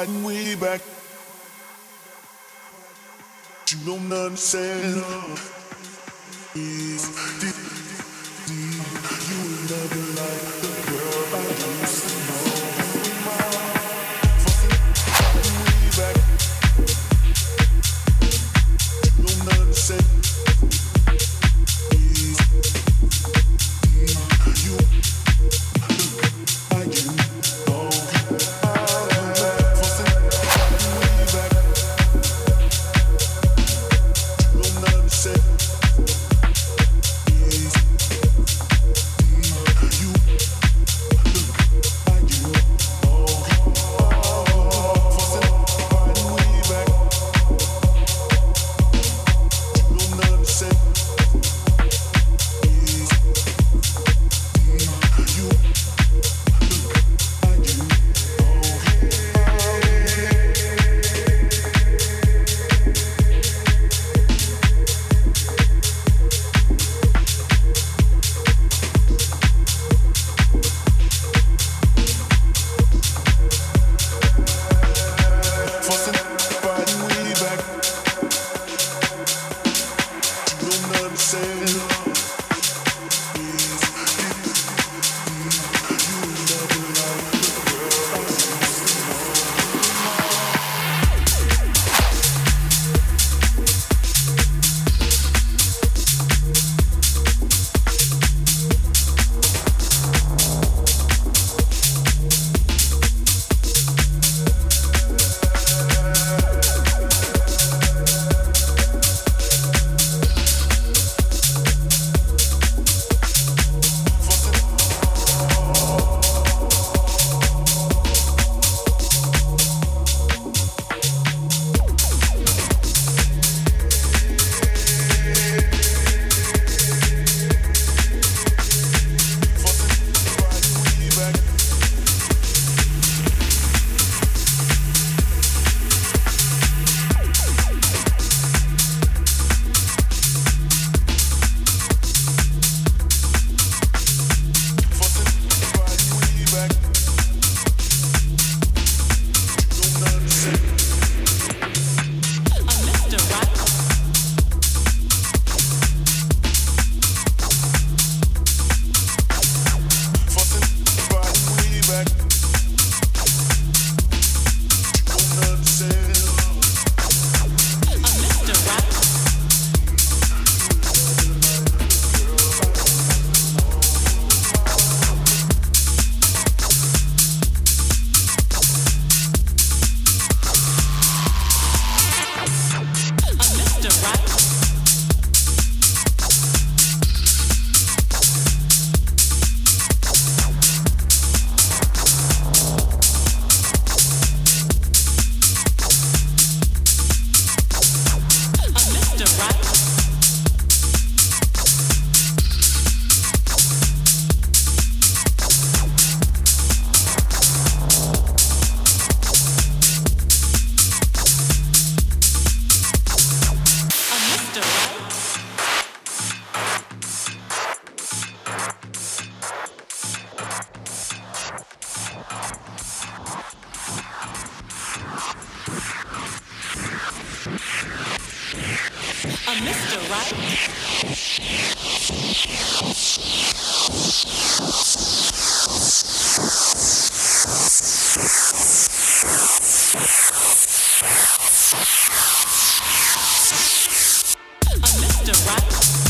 riding way back. You don't understand. A Mr. Right? A Mr. Right?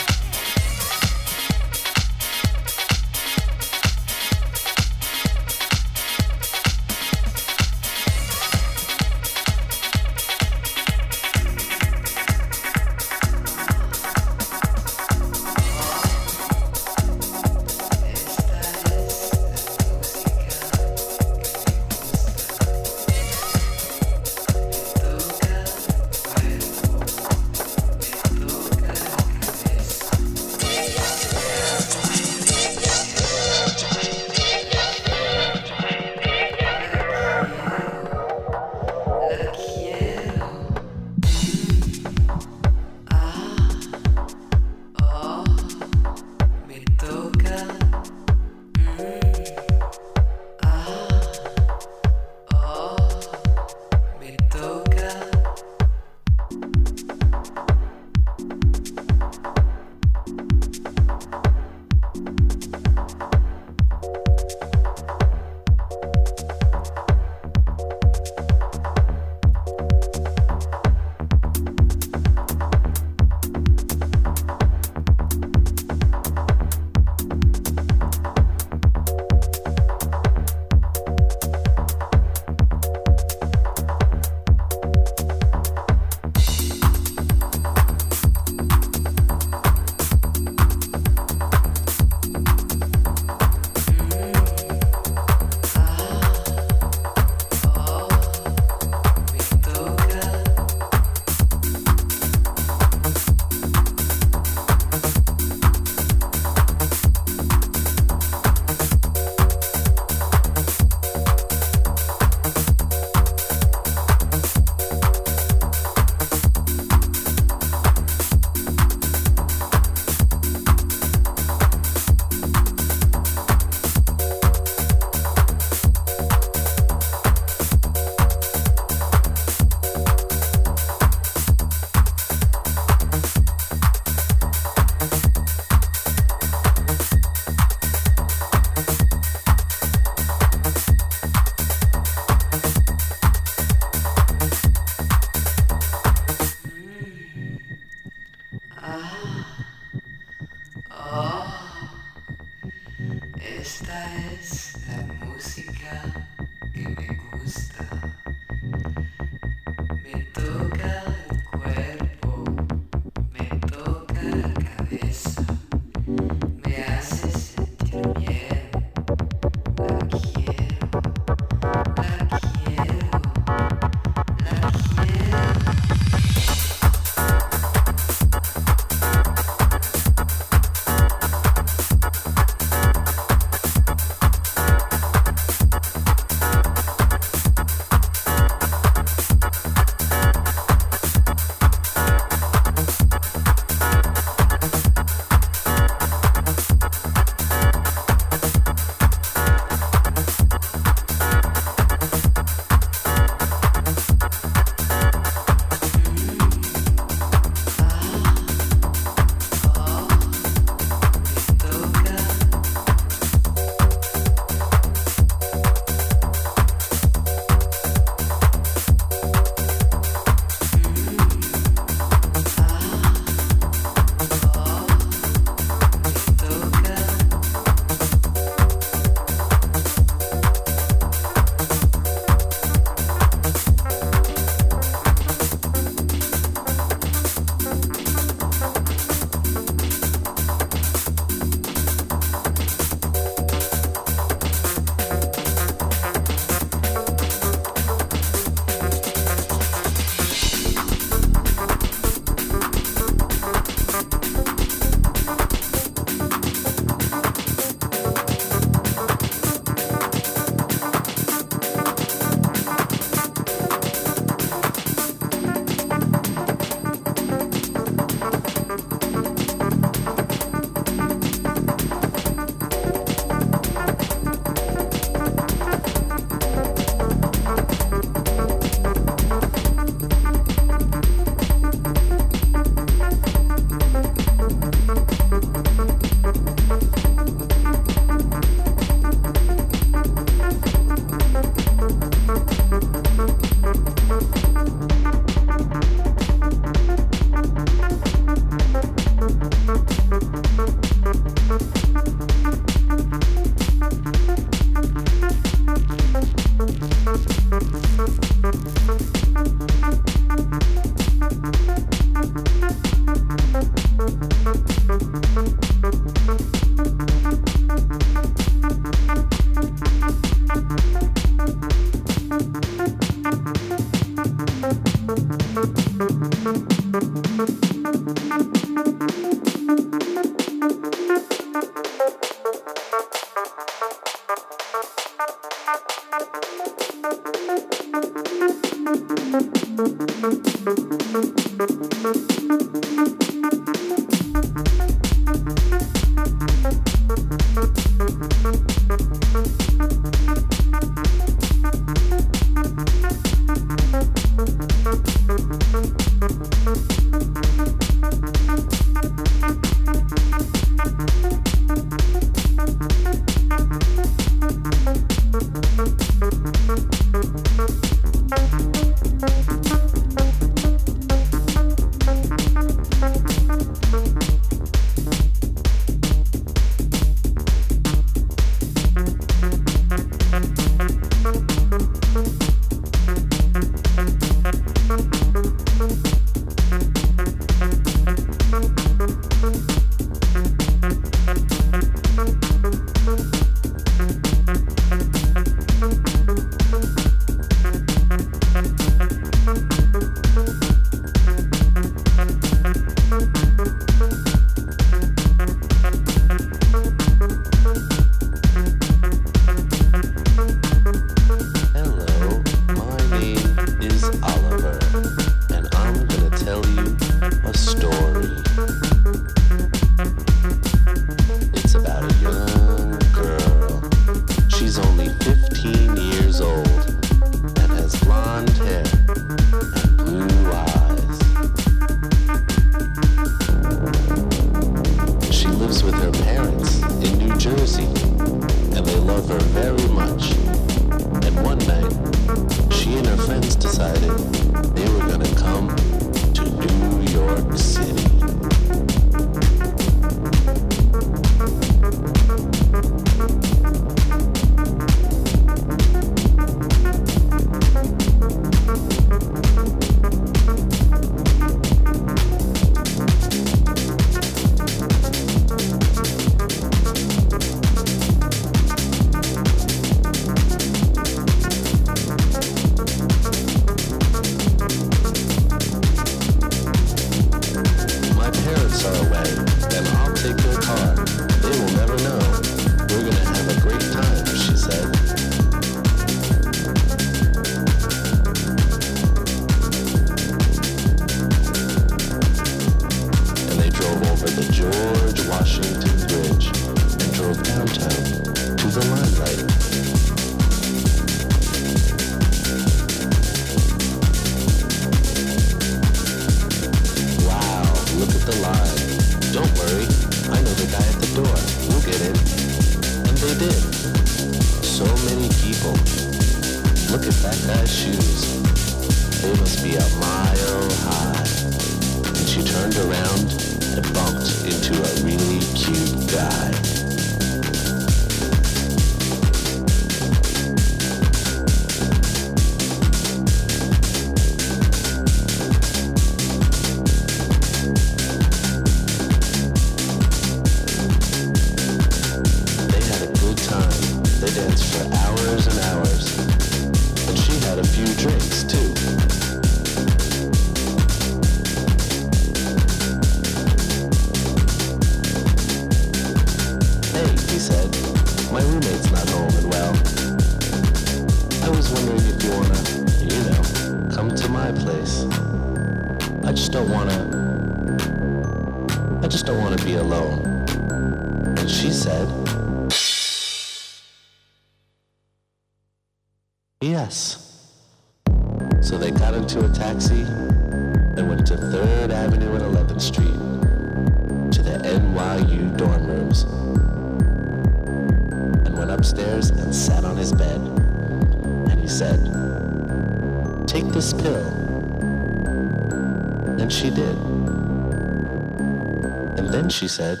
said,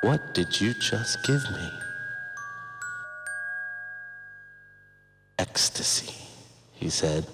What did you just give me? Ecstasy, he said.